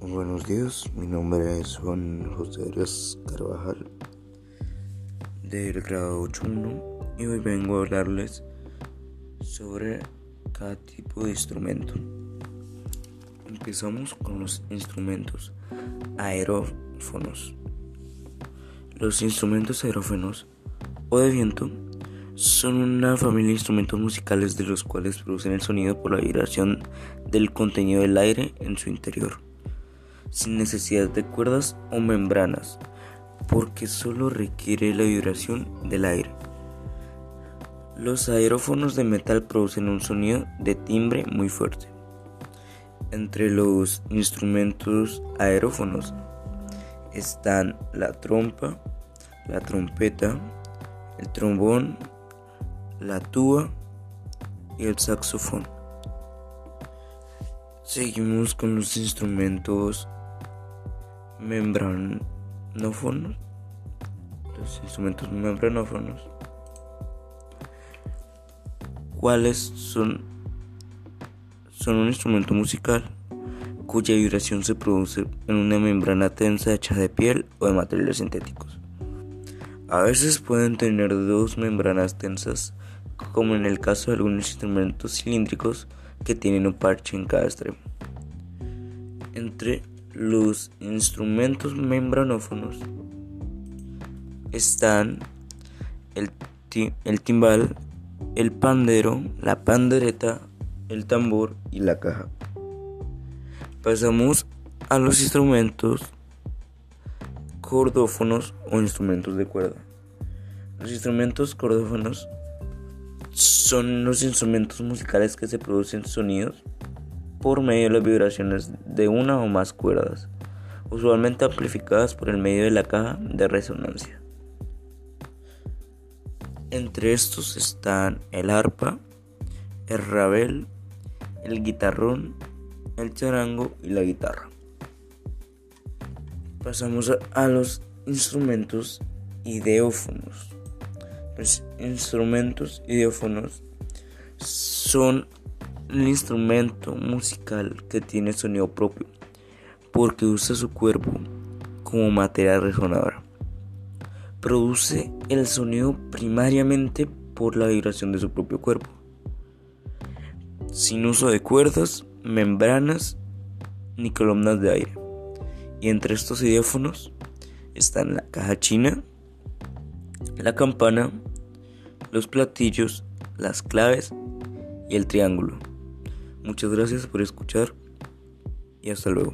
buenos días. Mi nombre es Juan José Arias Carvajal del grado 8.1 y hoy vengo a hablarles sobre cada tipo de instrumento. Empezamos con los instrumentos aerófonos. Los instrumentos aerófonos o de viento son una familia de instrumentos musicales de los cuales producen el sonido por la vibración del contenido del aire en su interior, sin necesidad de cuerdas o membranas, porque solo requiere la vibración del aire. Los aerófonos de metal producen un sonido de timbre muy fuerte. Entre los instrumentos aerófonos están la trompa, la trompeta, el trombón, la tuba y el saxofón. Seguimos con los instrumentos membranófonos. Los instrumentos membranófonos. ¿Cuáles son? Son un instrumento musical cuya vibración se produce en una membrana tensa hecha de piel o de materiales sintéticos. A veces pueden tener dos membranas tensas, como en el caso de algunos instrumentos cilíndricos que tienen un parche en cada extremo. Entre los instrumentos membranófonos están el, el timbal, el pandero, la pandereta, el tambor y la caja. Pasamos a los instrumentos cordófonos o instrumentos de cuerda. Los instrumentos cordófonos son los instrumentos musicales que se producen sonidos por medio de las vibraciones de una o más cuerdas, usualmente amplificadas por el medio de la caja de resonancia. Entre estos están el arpa, el rabel, el guitarrón, el charango y la guitarra. Pasamos a, los instrumentos ideófonos. Los instrumentos ideófonos son el instrumento musical que tiene sonido propio porque usa su cuerpo como materia resonadora. Produce el sonido primariamente por la vibración de su propio cuerpo, sin uso de cuerdas, membranas ni columnas de aire. Y entre estos ideófonos están la caja china, la campana, los platillos, las claves y el triángulo. Muchas gracias por escuchar y hasta luego.